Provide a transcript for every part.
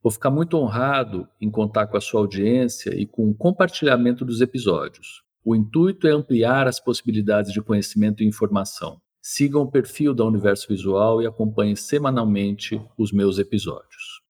Vou ficar muito honrado em contar com a sua audiência e com o compartilhamento dos episódios. O intuito é ampliar as possibilidades de conhecimento e informação. Sigam o perfil da Universo Visual e acompanhem semanalmente os meus episódios.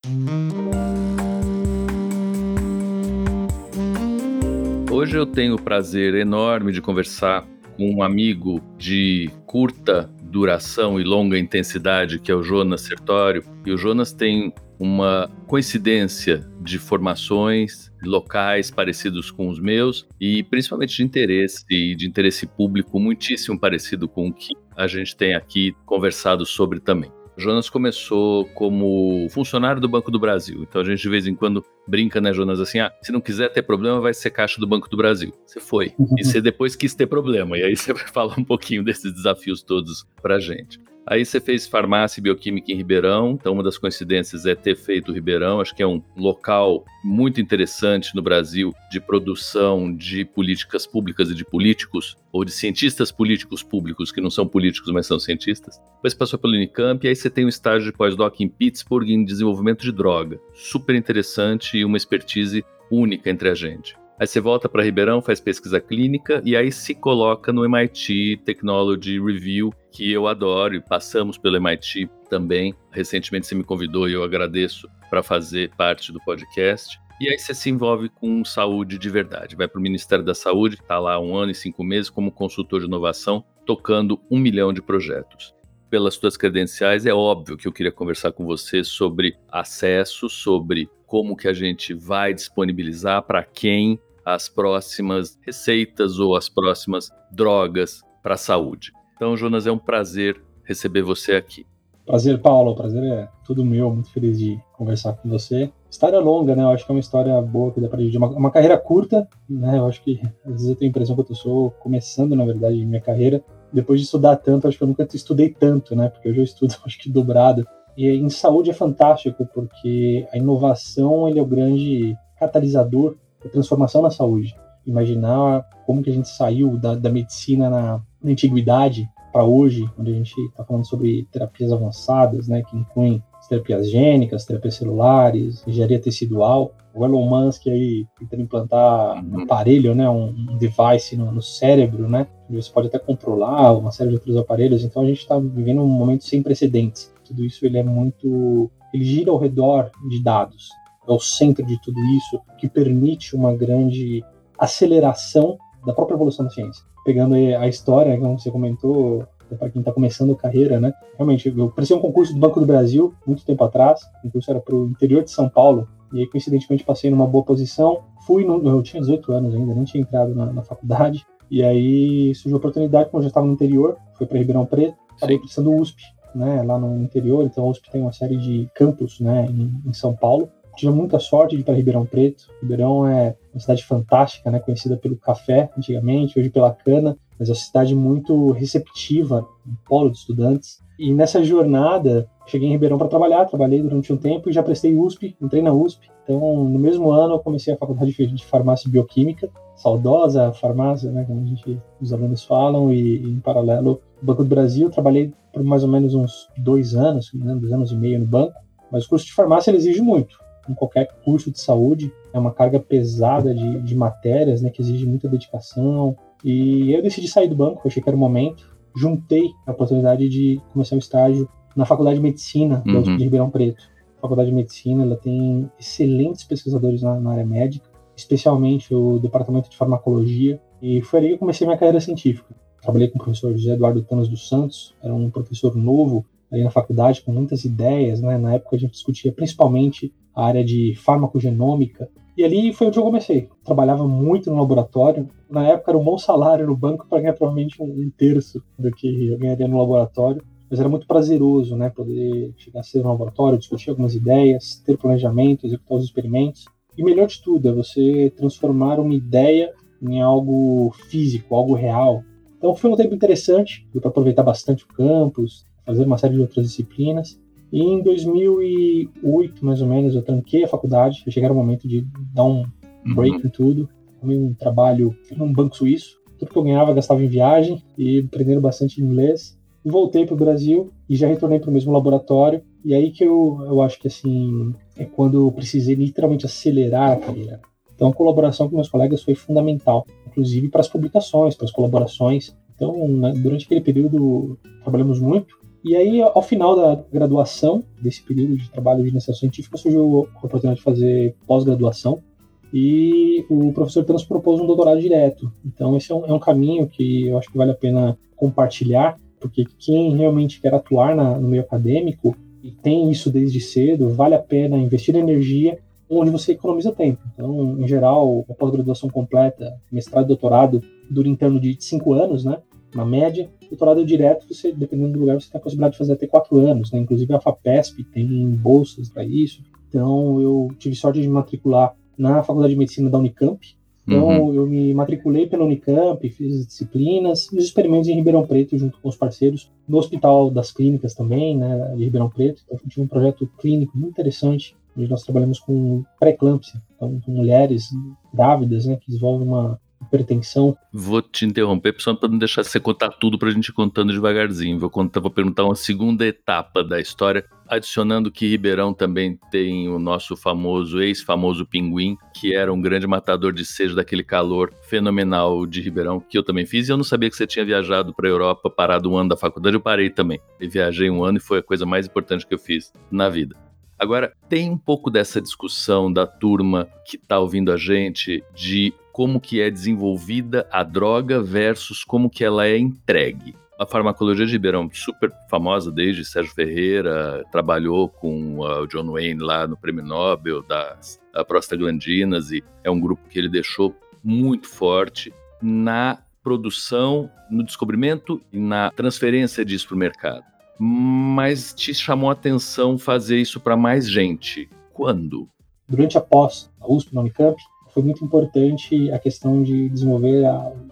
Hoje eu tenho o prazer enorme de conversar com um amigo de curta duração e longa intensidade, que é o Jonas Sertório. E o Jonas tem uma coincidência de formações locais parecidos com os meus e principalmente de interesse e de interesse público muitíssimo parecido com o que a gente tem aqui conversado sobre também. Jonas começou como funcionário do Banco do Brasil. Então a gente de vez em quando brinca, né, Jonas, assim, ah, se não quiser ter problema, vai ser caixa do Banco do Brasil. Você foi. E você depois quis ter problema. E aí você vai falar um pouquinho desses desafios todos pra gente. Aí você fez farmácia e bioquímica em Ribeirão, então uma das coincidências é ter feito Ribeirão, acho que é um local muito interessante no Brasil de produção de políticas públicas e de políticos, ou de cientistas políticos públicos que não são políticos, mas são cientistas. Depois passou pelo Unicamp e aí você tem um estágio de pós-doc em Pittsburgh em desenvolvimento de droga. Super interessante e uma expertise única entre a gente. Aí você volta para Ribeirão, faz pesquisa clínica e aí se coloca no MIT Technology Review, que eu adoro e passamos pelo MIT também. Recentemente você me convidou e eu agradeço para fazer parte do podcast. E aí você se envolve com saúde de verdade. Vai para o Ministério da Saúde, está lá um ano e cinco meses como consultor de inovação, tocando um milhão de projetos. Pelas suas credenciais, é óbvio que eu queria conversar com você sobre acesso, sobre como que a gente vai disponibilizar para quem as próximas receitas ou as próximas drogas para a saúde. Então, Jonas, é um prazer receber você aqui. Prazer, Paulo. Prazer é tudo meu. Muito feliz de conversar com você. História longa, né? Eu acho que é uma história boa que dá para dividir. Uma, uma carreira curta, né? Eu acho que às vezes eu tenho a impressão que eu estou começando, na verdade, minha carreira. Depois de estudar tanto, acho que eu nunca estudei tanto, né? Porque hoje eu estudo, acho que dobrado. E em saúde é fantástico, porque a inovação ele é o grande catalisador a transformação na saúde. Imaginar como que a gente saiu da, da medicina na, na antiguidade para hoje, onde a gente está falando sobre terapias avançadas, né, que incluem terapias gênicas, terapias celulares, engenharia tecidual. O Elon Musk aí tentando implantar um uhum. aparelho, né, um, um device no, no, cérebro, né, onde você pode até controlar uma série de outros aparelhos. Então a gente está vivendo um momento sem precedentes. Tudo isso ele é muito, ele gira ao redor de dados é o centro de tudo isso, que permite uma grande aceleração da própria evolução da ciência. Pegando a história, como você comentou, para quem está começando a carreira, né? Realmente, eu prestei um concurso do Banco do Brasil muito tempo atrás, o concurso era para o interior de São Paulo, e aí coincidentemente passei numa boa posição. Fui, no, eu tinha 18 anos ainda, nem tinha entrado na, na faculdade, e aí surgiu a oportunidade, como eu já estava no interior, fui para Ribeirão Preto, acabei prestando USP, né, lá no interior, então a USP tem uma série de campos, né, em, em São Paulo, tive muita sorte de ir para Ribeirão Preto. Ribeirão é uma cidade fantástica, né, conhecida pelo café antigamente, hoje pela cana, mas é uma cidade muito receptiva, um polo de estudantes. E nessa jornada, cheguei em Ribeirão para trabalhar, trabalhei durante um tempo e já prestei USP, entrei na USP. Então, no mesmo ano, eu comecei a faculdade de farmácia e bioquímica, saudosa farmácia, né, como a gente, os alunos falam, e, e em paralelo, Banco do Brasil, trabalhei por mais ou menos uns dois anos, né, dois anos e meio no banco, mas o curso de farmácia exige muito em qualquer curso de saúde. É uma carga pesada de, de matérias, né, que exige muita dedicação. E eu decidi sair do banco, achei que era o momento. Juntei a oportunidade de começar um estágio na Faculdade de Medicina uhum. de Ribeirão Preto. A Faculdade de Medicina ela tem excelentes pesquisadores na, na área médica, especialmente o Departamento de Farmacologia, e foi ali que eu comecei minha carreira científica. Trabalhei com o professor José Eduardo Tanos dos Santos, era um professor novo aí na faculdade, com muitas ideias, né? Na época a gente discutia principalmente a área de farmacogenômica, e ali foi onde eu comecei. Trabalhava muito no laboratório. Na época era um bom salário no banco para ganhar provavelmente um terço do que eu ganharia no laboratório. Mas era muito prazeroso, né? Poder chegar cedo no laboratório, discutir algumas ideias, ter planejamento, executar os experimentos. E melhor de tudo é você transformar uma ideia em algo físico, algo real. Então foi um tempo interessante, deu para aproveitar bastante o campus, fazer uma série de outras disciplinas. E em 2008, mais ou menos, eu tranquei a faculdade, chegar o momento de dar um break uhum. em tudo. Tomei um trabalho num banco suíço. Tudo que eu ganhava, gastava em viagem e aprendendo bastante inglês. Voltei para o Brasil e já retornei para o mesmo laboratório. E aí que eu, eu acho que assim é quando eu precisei literalmente acelerar a carreira. Então, a colaboração com meus colegas foi fundamental, inclusive para as publicações, para as colaborações. Então, né, durante aquele período, trabalhamos muito. E aí, ao final da graduação, desse período de trabalho de iniciação científica, surgiu a oportunidade de fazer pós-graduação. E o professor nos propôs um doutorado direto. Então, esse é um, é um, caminho que eu acho que vale a pena compartilhar, porque quem realmente quer atuar na, no meio acadêmico e tem isso desde cedo, vale a pena investir energia onde você economiza tempo. Então, em geral, a pós-graduação completa, mestrado e doutorado, dura em torno de cinco anos, né? Na média. Doutorado direto, você, dependendo do lugar, você tem a possibilidade de fazer até quatro anos, né? Inclusive a FAPESP tem bolsas para isso. Então, eu tive sorte de me matricular na Faculdade de Medicina da Unicamp. Então, uhum. eu me matriculei pela Unicamp, fiz as disciplinas os experimentos em Ribeirão Preto, junto com os parceiros, no Hospital das Clínicas também, né, de Ribeirão Preto. Então, tive um projeto clínico muito interessante onde nós trabalhamos com pré-eclâmpsia, então com mulheres grávidas, né, que desenvolvem uma Vou te interromper só para não deixar você contar tudo para a gente contando devagarzinho. Vou contar, vou perguntar uma segunda etapa da história, adicionando que Ribeirão também tem o nosso famoso ex-famoso pinguim, que era um grande matador de seja daquele calor fenomenal de Ribeirão que eu também fiz. E eu não sabia que você tinha viajado para a Europa, parado um ano da faculdade. Eu parei também. Eu viajei um ano e foi a coisa mais importante que eu fiz na vida. Agora, tem um pouco dessa discussão da turma que está ouvindo a gente de como que é desenvolvida a droga versus como que ela é entregue. A farmacologia de Ribeirão, super famosa desde Sérgio Ferreira, trabalhou com uh, o John Wayne lá no Prêmio Nobel das uh, prostaglandinas e é um grupo que ele deixou muito forte na produção, no descobrimento e na transferência disso para o mercado mas te chamou a atenção fazer isso para mais gente. Quando? Durante a pós, a USP, na Unicamp, foi muito importante a questão de desenvolver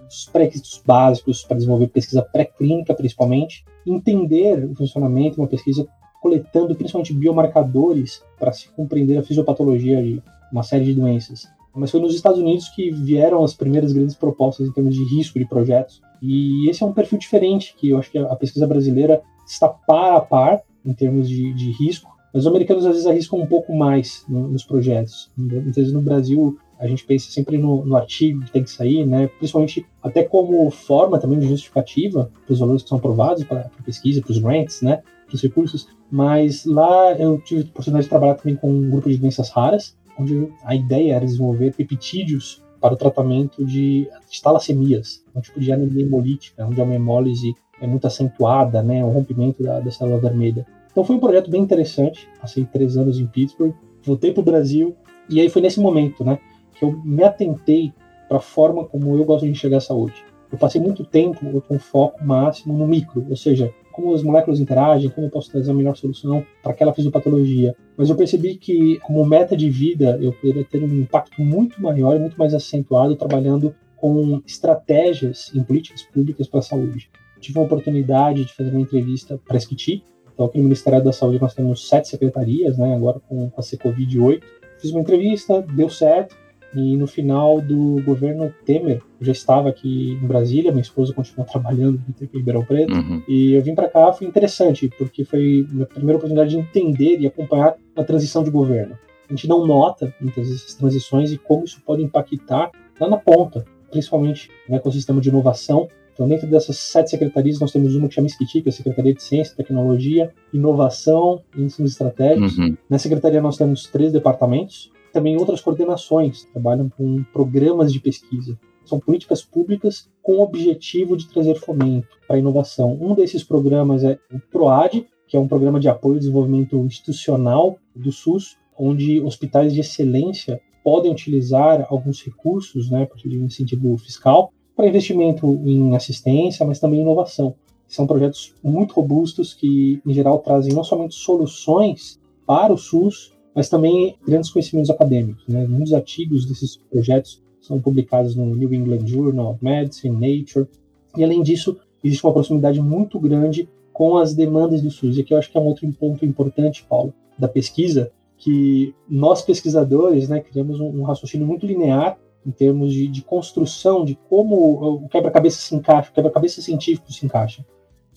os pré-requisitos básicos para desenvolver pesquisa pré-clínica, principalmente, entender o funcionamento de uma pesquisa coletando principalmente biomarcadores para se compreender a fisiopatologia de uma série de doenças. Mas foi nos Estados Unidos que vieram as primeiras grandes propostas em termos de risco de projetos. E esse é um perfil diferente que eu acho que a pesquisa brasileira está par a par em termos de, de risco, mas os americanos às vezes arriscam um pouco mais no, nos projetos. Muitas vezes no Brasil a gente pensa sempre no, no, artigo que tem que sair, né? principalmente até como forma também de justificativa para os valores que são aprovados para a pesquisa, para os grants, né? para os recursos, mas lá eu tive a oportunidade de trabalhar também com um grupo de doenças raras, onde a ideia era desenvolver peptídeos para o tratamento de, talassemias, um tipo de anemia hemolítica, onde a hemólise é muito acentuada, né, o rompimento da, da célula vermelha. Então foi um projeto bem interessante. Passei três anos em Pittsburgh, voltei para o Brasil e aí foi nesse momento, né, que eu me atentei para a forma como eu gosto de enxergar a saúde. Eu passei muito tempo com foco máximo no micro, ou seja, como as moléculas interagem, como eu posso trazer a melhor solução para aquela fisiopatologia. Mas eu percebi que, como meta de vida, eu poderia ter um impacto muito maior muito mais acentuado trabalhando com estratégias em políticas públicas para a saúde tive a oportunidade de fazer uma entrevista para a Esquiti. Então, aqui no Ministério da Saúde nós temos sete secretarias, né, agora com, a Secovid 8. Fiz uma entrevista, deu certo, e no final do governo Temer, eu já estava aqui em Brasília, minha esposa continuou trabalhando em Ribeirão Preto, uhum. e eu vim para cá, foi interessante, porque foi a primeira oportunidade de entender e acompanhar a transição de governo. A gente não nota muitas vezes essas transições e como isso pode impactar lá na ponta, principalmente no ecossistema de inovação Então, dentro dessas sete secretarias, nós temos uma que chama SCITI, que é a Secretaria de Ciência, Tecnologia, Inovação e Ensinos Estratégicos. Uhum. Na secretaria nós temos três departamentos, também outras coordenações, trabalham com programas de pesquisa. São políticas públicas com o objetivo de trazer fomento para a inovação. Um desses programas é o PROAD, que é um programa de apoio ao desenvolvimento institucional do SUS, onde hospitais de excelência podem utilizar alguns recursos, né, de um incentivo fiscal, para investimento em assistência, mas também inovação. São projetos muito robustos que, em geral, trazem não somente soluções para o SUS, mas também grandes conhecimentos acadêmicos. Né? Muitos artigos desses projetos são publicados no New England Journal of Medicine, Nature, e além disso, existe uma proximidade muito grande com as demandas do SUS. E aqui eu acho que é um outro ponto importante, Paulo, da pesquisa, que nós pesquisadores né, criamos um, raciocínio muito linear em termos de, de construção, de como o quebra-cabeça se encaixa, o quebra-cabeça científico se encaixa.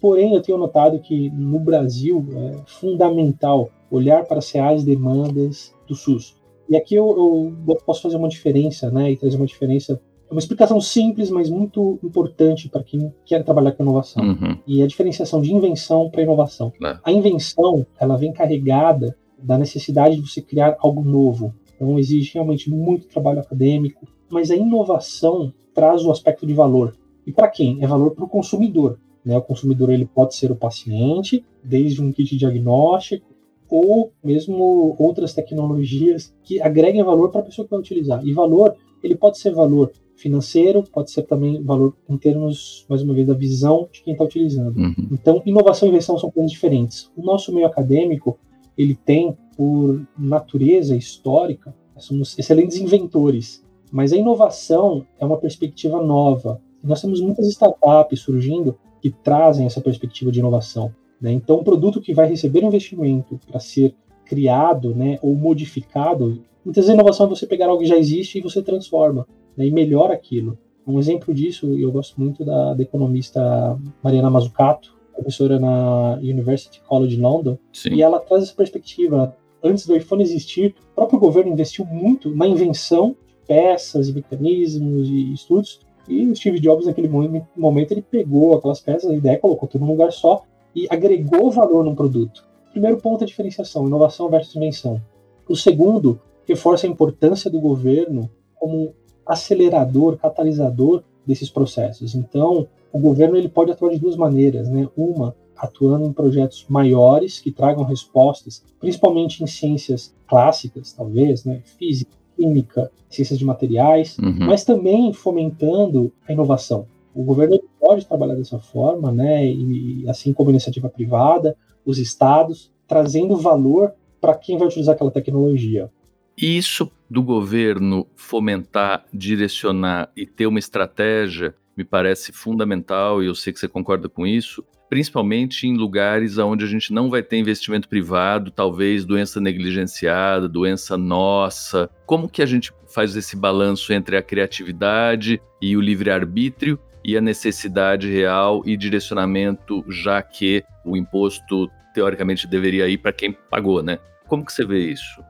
Porém, eu tenho notado que no Brasil é fundamental olhar para as reais demandas do SUS. E aqui eu, eu, posso fazer uma diferença, né, e trazer uma diferença, uma explicação simples, mas muito importante para quem quer trabalhar com inovação. Uhum. E a diferenciação de invenção para inovação. É. A invenção, ela vem carregada da necessidade de você criar algo novo. Então exige realmente muito trabalho acadêmico, mas a inovação traz o aspecto de valor. E para quem? É valor para o consumidor. Né? O consumidor ele pode ser o paciente, desde um kit diagnóstico, ou mesmo outras tecnologias que agreguem valor para a pessoa que vai utilizar. E valor, ele pode ser valor financeiro, pode ser também valor em termos, mais uma vez, da visão de quem está utilizando. Uhum. Então, inovação e invenção são coisas diferentes. O nosso meio acadêmico, ele tem, por natureza histórica, somos excelentes inventores, mas a inovação é uma perspectiva nova. Nós temos muitas startups surgindo que trazem essa perspectiva de inovação. Né? Então, um produto que vai receber investimento para ser criado né, ou modificado, muitas vezes a inovação é você pegar algo que já existe e você transforma né, e melhora aquilo. Um exemplo disso, eu gosto muito da, da economista Mariana Mazzucato, professora na University College London, Sim. e ela traz essa perspectiva. Antes do iPhone existir, o próprio governo investiu muito na invenção de peças e mecanismos e estudos, e o Steve Jobs, naquele momento, ele pegou aquelas peças, a ideia, colocou tudo num lugar só e agregou valor num produto. Primeiro ponto é diferenciação, inovação versus invenção. O segundo, reforça a importância do governo como acelerador, catalisador desses processos. Então, o governo ele pode atuar de duas maneiras, né? Uma, atuando em projetos maiores que tragam respostas, principalmente em ciências clássicas, talvez, né? Física, química, ciências de materiais, uhum. mas também fomentando a inovação. O governo pode trabalhar dessa forma, né? E assim como a iniciativa privada, os estados, trazendo valor para quem vai utilizar aquela tecnologia. Isso do governo fomentar, direcionar e ter uma estratégia me parece fundamental e eu sei que você concorda com isso, principalmente em lugares onde a gente não vai ter investimento privado, talvez doença negligenciada, doença nossa. Como que a gente faz esse balanço entre a criatividade e o livre-arbítrio e a necessidade real e direcionamento, já que o imposto teoricamente deveria ir para quem pagou, né? Como que você vê isso?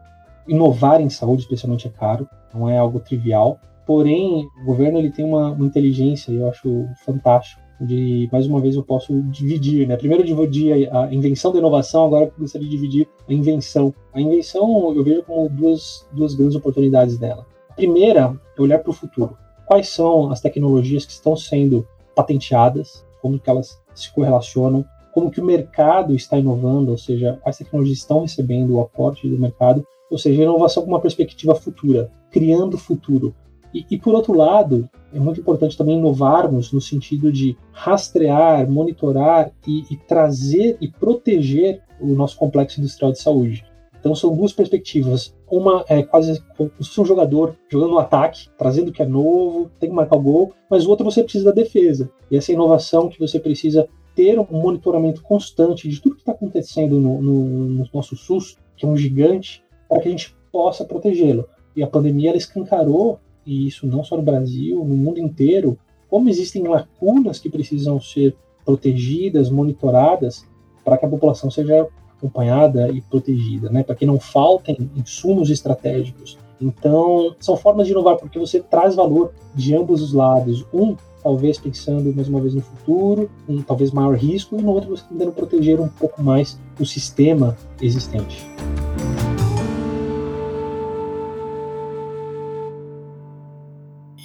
Inovar em saúde, especialmente, é caro, não é algo trivial. Porém, o governo ele tem uma, uma inteligência, eu acho fantástico, de mais uma vez eu posso dividir, né? Primeiro eu dividi a, invenção da inovação, agora eu gostaria de dividir a invenção. A invenção eu vejo como duas, duas grandes oportunidades dela. A primeira é olhar para o futuro quais são as tecnologias que estão sendo patenteadas, como que elas se correlacionam, como que o mercado está inovando, ou seja, quais tecnologias estão recebendo o aporte do mercado, ou seja, inovação com uma perspectiva futura, criando futuro. E, e, por outro lado, é muito importante também inovarmos no sentido de rastrear, monitorar e, e trazer e proteger o nosso complexo industrial de saúde. Então são duas perspectivas. Uma é quase como se fosse um jogador jogando no ataque, trazendo o que é novo, tem que marcar o gol, mas o outro você precisa da defesa. E essa inovação que você precisa ter um monitoramento constante de tudo que está acontecendo no, no, no, nosso SUS, que é um gigante, para que a gente possa protegê-lo. E a pandemia ela escancarou, e isso não só no Brasil, no mundo inteiro, como existem lacunas que precisam ser protegidas, monitoradas, para que a população seja acompanhada e protegida, né? Para que não faltem insumos estratégicos. Então, são formas de inovar porque você traz valor de ambos os lados. Um talvez pensando mais uma vez no futuro, um talvez maior risco, e no outro você tentando proteger um pouco mais o sistema existente.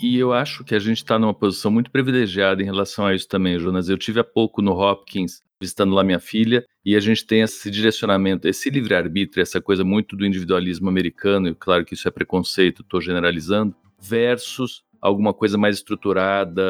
E eu acho que a gente está numa posição muito privilegiada em relação a isso também, Jonas. Eu tive há pouco no Hopkins visitando lá minha filha e a gente tem esse direcionamento, esse livre-arbítrio, essa coisa muito do individualismo americano, e claro que isso é preconceito, estou generalizando, versus alguma coisa mais estruturada,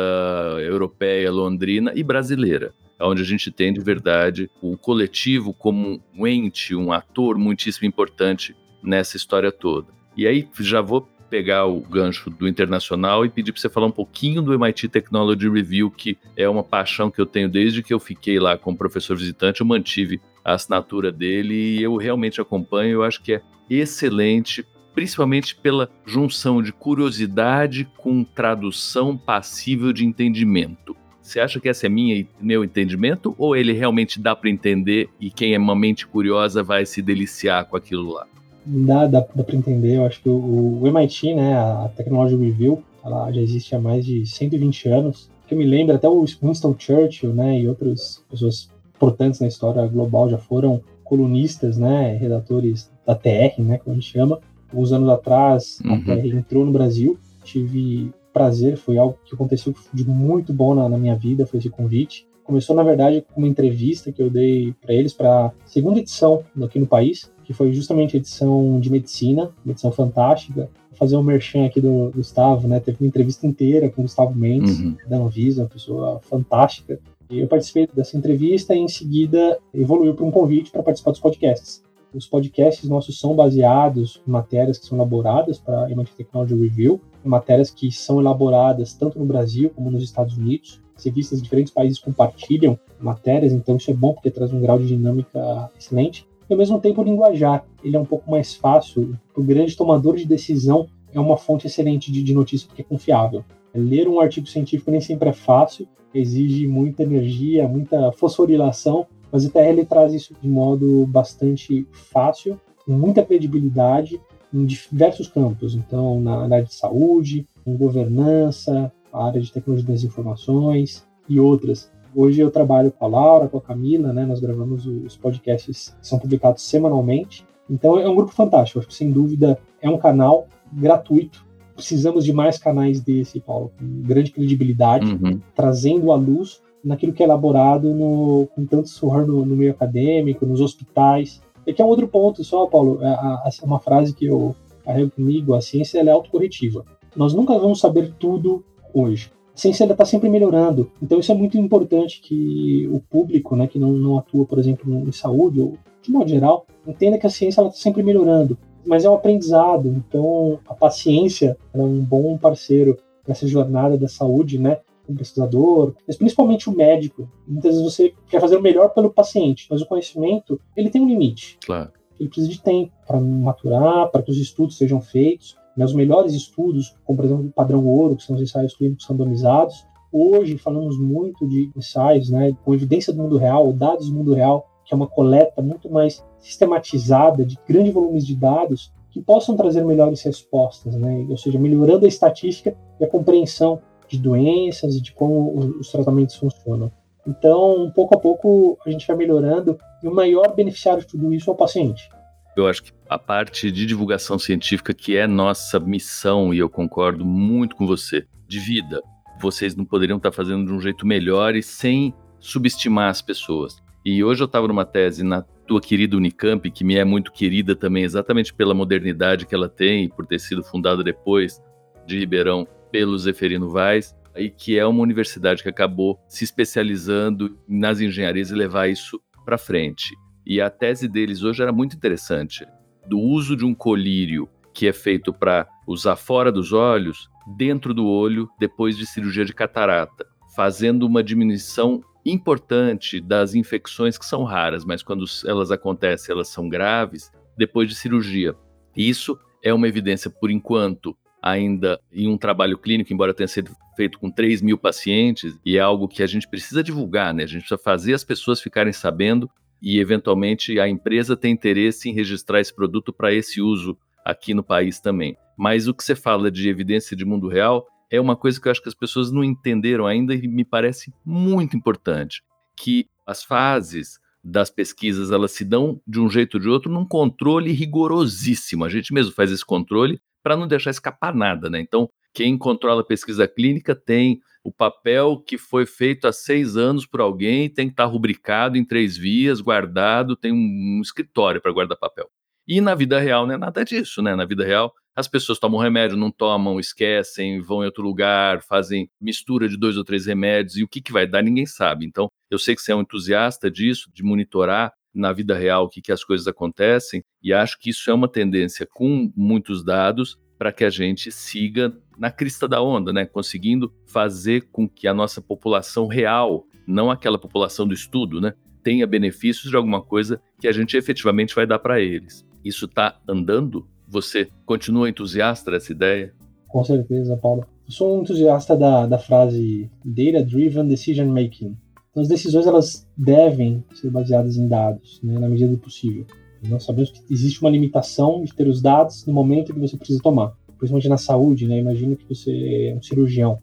europeia, londrina e brasileira onde a gente tem de verdade o coletivo como um ente, um ator muitíssimo importante nessa história toda. E aí já vou pegar o gancho do internacional e pedir para você falar um pouquinho do MIT Technology Review, que é uma paixão que eu tenho desde que eu fiquei lá como professor visitante, eu mantive a assinatura dele e eu realmente acompanho, eu acho que é excelente, principalmente pela junção de curiosidade com tradução passível de entendimento. Você acha que esse é minha, meu entendimento ou ele realmente dá para entender e quem é uma mente curiosa vai se deliciar com aquilo lá? Dá, dá, dá para entender. Eu acho que o, o, MIT, né, a Technology Review, ela já existe há mais de 120 anos. Que eu me lembro, até o Winston Churchill, né, e outras pessoas importantes na história global já foram colunistas, né, redatores da TR, né, como a gente chama. Uns anos atrás, uhum. a TR entrou no Brasil. Tive prazer, foi algo que aconteceu de muito bom na, na minha vida, foi esse convite. Começou, na verdade, com uma entrevista que eu dei para eles para a segunda edição aqui no país, que foi justamente a edição de medicina, uma edição fantástica. Vou fazer um merchan aqui do, Gustavo, né? Teve uma entrevista inteira com o Gustavo Mendes, uhum. da Anvisa, uma pessoa fantástica. E eu participei dessa entrevista e em seguida evoluiu para um convite para participar dos podcasts. Os podcasts nossos são baseados em matérias que são elaboradas para a MIT Technology Review, matérias que são elaboradas tanto no Brasil como nos Estados Unidos. Cientistas de diferentes países compartilham matérias, então isso é bom porque traz um grau de dinâmica excelente e ao mesmo tempo o linguajar. Ele é um pouco mais fácil. O grande tomador de decisão, é uma fonte excelente de, de notícia porque é confiável. Ler um artigo científico nem sempre é fácil, exige muita energia, muita fosforilação, mas o TR ele traz isso de modo bastante fácil, com muita credibilidade em diversos campos. Então, na área de saúde, em governança, a área de tecnologia das informações e outras. Hoje eu trabalho com a Laura, com a Camila, né? Nós gravamos os podcasts que são publicados semanalmente. Então é um grupo fantástico. Acho que sem dúvida é um canal gratuito. Precisamos de mais canais desse, Paulo, com grande credibilidade, uhum. trazendo a luz naquilo que é elaborado no, com tanto suor no, no meio acadêmico, nos hospitais. E que é um outro ponto só, Paulo, é, a, uma frase que eu carrego comigo, a ciência é autocorretiva. Nós nunca vamos saber tudo hoje a ciência está sempre melhorando. Então isso é muito importante que o público, né, que não, não atua, por exemplo, em saúde ou de modo geral, entenda que a ciência está sempre melhorando. Mas é um aprendizado. Então a paciência é um bom parceiro nessa jornada da saúde, né? O pesquisador, mas principalmente o médico. Muitas vezes você quer fazer o melhor pelo paciente, mas o conhecimento ele tem um limite. Claro. Ele precisa de tempo para maturar, para que os estudos sejam feitos. Né, os melhores estudos, como por exemplo o padrão ouro, que são os ensaios clínicos randomizados. Hoje falamos muito de ensaios né, com evidência do mundo real, dados do mundo real, que é uma coleta muito mais sistematizada de grandes volumes de dados que possam trazer melhores respostas, né? ou seja, melhorando a estatística e a compreensão de doenças e de como os tratamentos funcionam. Então, pouco a pouco, a gente vai melhorando e o maior beneficiário de tudo isso é o paciente. Eu acho que a parte de divulgação científica, que é nossa missão, e eu concordo muito com você, de vida, vocês não poderiam estar fazendo de um jeito melhor e sem subestimar as pessoas. E hoje eu estava numa tese na tua querida Unicamp, que me é muito querida também, exatamente pela modernidade que ela tem, por ter sido fundada depois de Ribeirão pelo Zeferino Vaz, e que é uma universidade que acabou se especializando nas engenharias e levar isso para frente. E a tese deles hoje era muito interessante, do uso de um colírio que é feito para usar fora dos olhos, dentro do olho, depois de cirurgia de catarata, fazendo uma diminuição importante das infecções que são raras, mas quando elas acontecem, elas são graves, depois de cirurgia. Isso é uma evidência, por enquanto, ainda em um trabalho clínico, embora tenha sido feito com 3 mil pacientes, e é algo que a gente precisa divulgar, né? A gente precisa fazer as pessoas ficarem sabendo e, eventualmente, a empresa tem interesse em registrar esse produto para esse uso aqui no país também. Mas o que você fala de evidência de mundo real é uma coisa que eu acho que as pessoas não entenderam ainda e me parece muito importante, que as fases das pesquisas elas se dão de um jeito ou de outro num controle rigorosíssimo. A gente mesmo faz esse controle para não deixar escapar nada, né? Então, quem controla a pesquisa clínica tem o papel que foi feito há seis anos por alguém, tem que estar rubricado em três vias, guardado, tem um, um escritório para guardar papel. E na vida real não é nada disso, né? Na vida real, as pessoas tomam remédio, não tomam, esquecem, vão em outro lugar, fazem mistura de dois ou três remédios, e o que, que vai dar ninguém sabe. Então, eu sei que você é um entusiasta disso, de monitorar na vida real o que, que as coisas acontecem, e acho que isso é uma tendência com muitos dados para que a gente siga na crista da onda, né? Conseguindo fazer com que a nossa população real, não aquela população do estudo, né? Tenha benefícios de alguma coisa que a gente efetivamente vai dar para eles. Isso está andando? Você continua entusiasta dessa ideia? Com certeza, Paulo. Eu sou um entusiasta da, da frase Data Driven Decision Making. Então, as decisões elas devem ser baseadas em dados, né, na medida do possível. Nós sabemos que existe uma limitação de ter os dados no momento que você precisa tomar, principalmente na saúde, né? Imagina que você é um cirurgião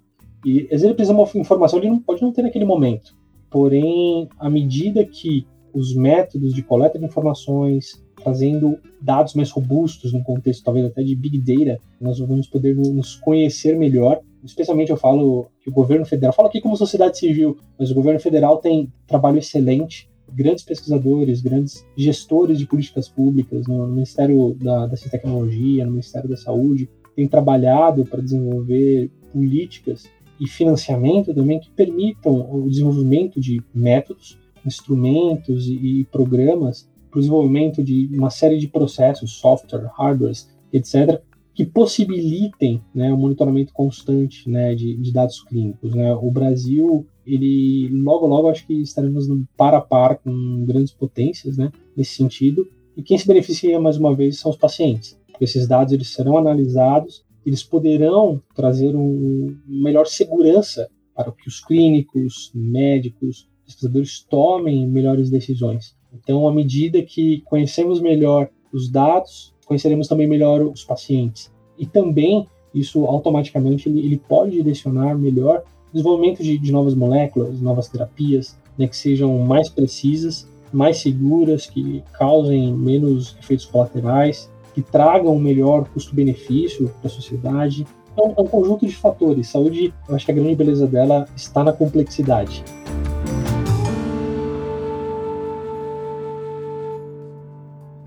e às vezes ele precisa de uma informação ele não pode não ter naquele momento. Porém, à medida que os métodos de coleta de informações, trazendo dados mais robustos no contexto talvez até de big data, nós vamos poder nos conhecer melhor. Especialmente eu falo que o governo federal, falo aqui como sociedade civil, mas o governo federal tem trabalho excelente grandes pesquisadores, grandes gestores de políticas públicas no Ministério da, da Ciência e Tecnologia, no Ministério da Saúde, têm trabalhado para desenvolver políticas e financiamento também que permitam o desenvolvimento de métodos, instrumentos e, e programas para o desenvolvimento de uma série de processos, software, hardware, etc., que possibilitem né, o monitoramento constante né, de, de, dados clínicos. Né? O Brasil, ele logo logo acho que estaremos no par a par com grandes potências né, nesse sentido. E quem se beneficia mais uma vez são os pacientes. Esses dados eles serão analisados, eles poderão trazer uma melhor segurança para que os clínicos, médicos, pesquisadores tomem melhores decisões. Então, à medida que conhecemos melhor os dados, conheceremos também melhor os pacientes. E também, isso automaticamente, ele, ele pode direcionar melhor desenvolvimento de, de novas moléculas, novas terapias, né, que sejam mais precisas, mais seguras, que causem menos efeitos colaterais, que tragam um melhor custo-benefício para a sociedade. Então, é um conjunto de fatores. Saúde, eu acho que a grande beleza dela está na complexidade.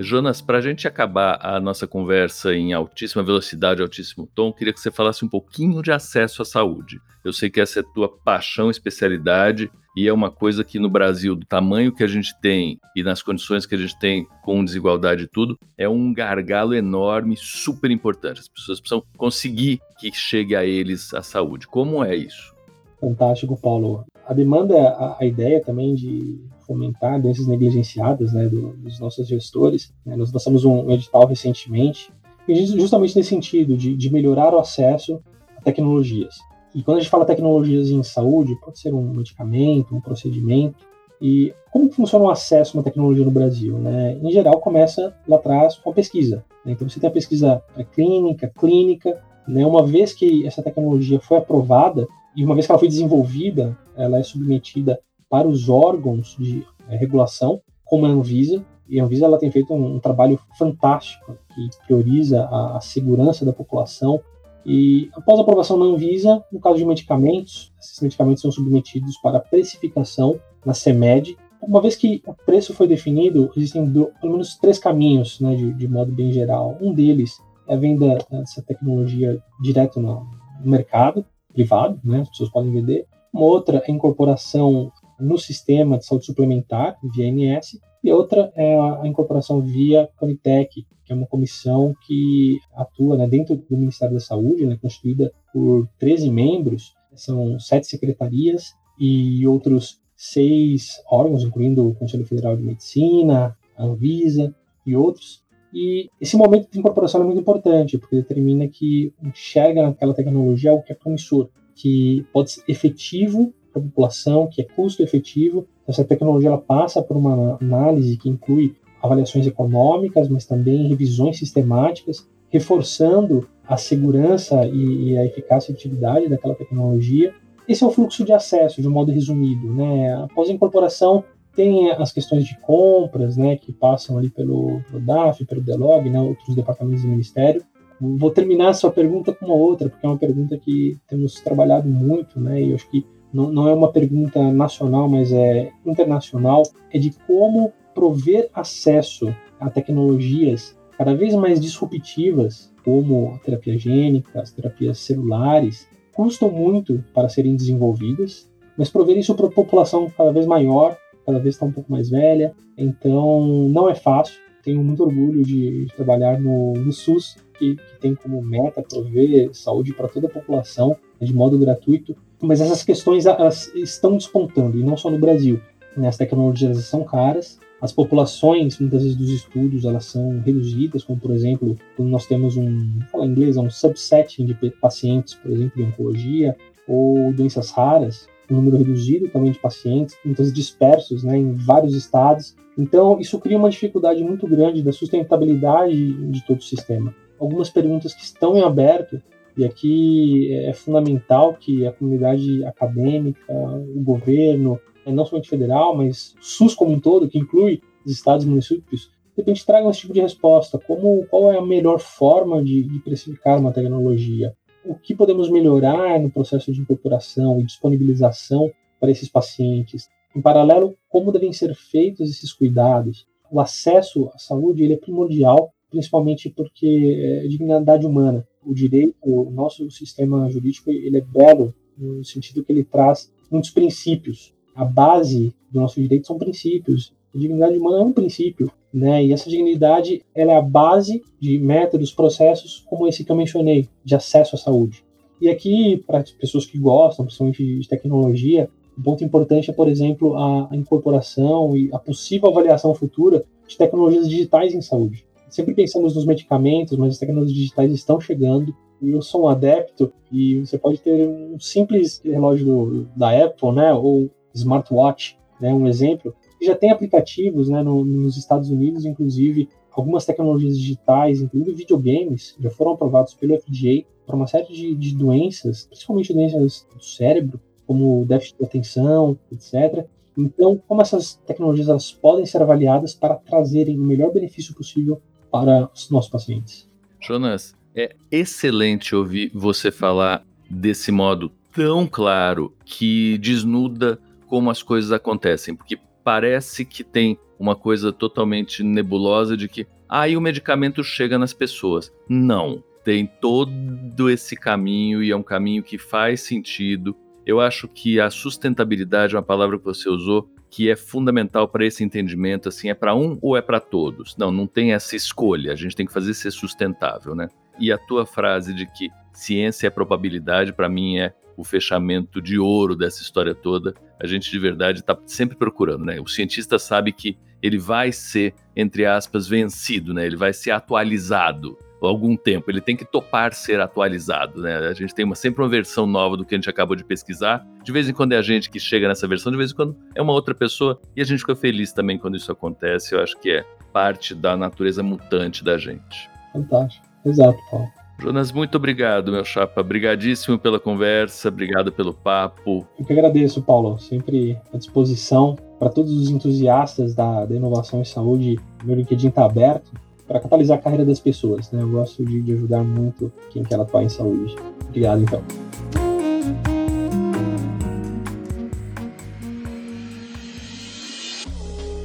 Jonas, para a gente acabar a nossa conversa em altíssima velocidade, altíssimo tom, queria que você falasse um pouquinho de acesso à saúde. Eu sei que essa é tua paixão, especialidade, e é uma coisa que no Brasil, do tamanho que a gente tem e nas condições que a gente tem com desigualdade e tudo, é um gargalo enorme, super importante. As pessoas precisam conseguir que chegue a eles a saúde. Como é isso? Fantástico, Paulo. A demanda, a, a ideia também de fomentar doenças negligenciadas né, do, dos nossos gestores. Né? Nós lançamos um edital recentemente, justamente nesse sentido, de, de melhorar o acesso a tecnologias. E quando a gente fala tecnologias em saúde, pode ser um medicamento, um procedimento. E como funciona o acesso a uma tecnologia no Brasil? Né? Em geral, começa lá atrás com a pesquisa. Né? Então, você tem a pesquisa clínica, clínica. Né? Uma vez que essa tecnologia foi aprovada, e uma vez que ela foi desenvolvida, ela é submetida para os órgãos de é, regulação, como a Anvisa. E a Anvisa ela tem feito um, um trabalho fantástico que prioriza a, a, segurança da população. E após a aprovação da Anvisa, no caso de medicamentos, esses medicamentos são submetidos para precificação na CEMED. Uma vez que o preço foi definido, existem do, pelo menos três caminhos, né, de, de modo bem geral. Um deles é a venda dessa tecnologia direto no mercado privado, né, as pessoas podem vender. Uma outra é a incorporação no sistema de saúde suplementar, via ANS, e outra é a incorporação via Conitec, que é uma comissão que atua né, dentro do Ministério da Saúde, né, constituída por 13 membros, são sete secretarias e outros seis órgãos, incluindo o Conselho Federal de Medicina, a Anvisa e outros. E esse momento de incorporação é muito importante, porque determina que enxerga naquela tecnologia algo que é promissor, que pode ser efetivo para a população, que é custo efetivo. Essa tecnologia ela passa por uma análise que inclui avaliações econômicas, mas também revisões sistemáticas, reforçando a segurança e, e a eficácia e atividade daquela tecnologia. Esse é o fluxo de acesso, de um modo resumido. Né? Após a incorporação, tem as questões de compras, né, que passam ali pelo, pelo DAF, pelo DELOG, né, outros departamentos do Ministério. Vou terminar a sua pergunta com uma outra, porque é uma pergunta que temos trabalhado muito, né, e eu acho que não, não é uma pergunta nacional, mas é internacional, é de como prover acesso a tecnologias cada vez mais disruptivas, como a terapia gênica, as terapias celulares, custam muito para serem desenvolvidas, mas prover isso para a população cada vez maior, cada vez está um pouco mais velha, então não é fácil. Tenho muito orgulho de, trabalhar no, no SUS, que, que, tem como meta prover saúde para toda a população de modo gratuito, mas essas questões elas estão despontando, e não só no Brasil. As tecnologias são caras, as populações, muitas vezes dos estudos, elas são reduzidas, como por exemplo, quando nós temos um, fala inglês, um subsetting de pacientes, por exemplo, de oncologia ou doenças raras, um número reduzido também de pacientes, muitas dispersos né, em vários estados. Então, isso cria uma dificuldade muito grande da sustentabilidade de todo o sistema. Algumas perguntas que estão em aberto, e aqui é fundamental que a comunidade acadêmica, o governo, né, não somente federal, mas SUS como um todo, que inclui os estados e municípios, de repente tragam esse tipo de resposta. Como, qual é a melhor forma de, de precificar uma tecnologia? o que podemos melhorar no processo de incorporação e disponibilização para esses pacientes. Em paralelo, como devem ser feitos esses cuidados. O acesso à saúde ele é primordial, principalmente porque é dignidade humana. O direito, o nosso sistema jurídico, ele é belo no sentido que ele traz muitos princípios. A base do nosso direito são princípios. A dignidade humana é um princípio. Né? E essa dignidade ela é a base de métodos, processos como esse que eu mencionei, de acesso à saúde. E aqui, para as pessoas que gostam, principalmente de tecnologia, um ponto importante é, por exemplo, a, incorporação e a possível avaliação futura de tecnologias digitais em saúde. Sempre pensamos nos medicamentos, mas as tecnologias digitais estão chegando. E eu sou um adepto, e você pode ter um simples relógio do, da Apple, né, ou smartwatch, né, um exemplo, já tem aplicativos né, no, nos Estados Unidos, inclusive algumas tecnologias digitais, incluindo videogames, já foram aprovados pelo FDA para uma série de, de doenças, principalmente doenças do cérebro, como déficit de atenção, etc. Então, como essas tecnologias elas podem ser avaliadas para trazerem o melhor benefício possível para os nossos pacientes? Jonas, é excelente ouvir você falar desse modo tão claro que desnuda como as coisas acontecem, porque parece que tem uma coisa totalmente nebulosa de que aí ah, o medicamento chega nas pessoas. Não, tem todo esse caminho e é um caminho que faz sentido. Eu acho que a sustentabilidade é uma palavra que você usou que é fundamental para esse entendimento, assim, é para um ou é para todos? Não, não tem essa escolha, a gente tem que fazer ser sustentável, né? E a tua frase de que ciência é probabilidade, para mim é o fechamento de ouro dessa história toda, a gente de verdade está sempre procurando, né? O cientista sabe que ele vai ser, entre aspas, vencido, né? Ele vai ser atualizado algum tempo, ele tem que topar ser atualizado, né? A gente tem uma, sempre uma versão nova do que a gente acabou de pesquisar. De vez em quando é a gente que chega nessa versão, de vez em quando é uma outra pessoa e a gente fica feliz também quando isso acontece. Eu acho que é parte da natureza mutante da gente. Fantástico. Exato, Paulo. Jonas, muito obrigado, meu chapa. Obrigadíssimo pela conversa, obrigado pelo papo. Eu que agradeço, Paulo. Sempre à disposição para todos os entusiastas da, da inovação em saúde. Meu LinkedIn está aberto para catalisar a carreira das pessoas. Né? Eu gosto de, de ajudar muito quem quer atuar em saúde. Obrigado, então.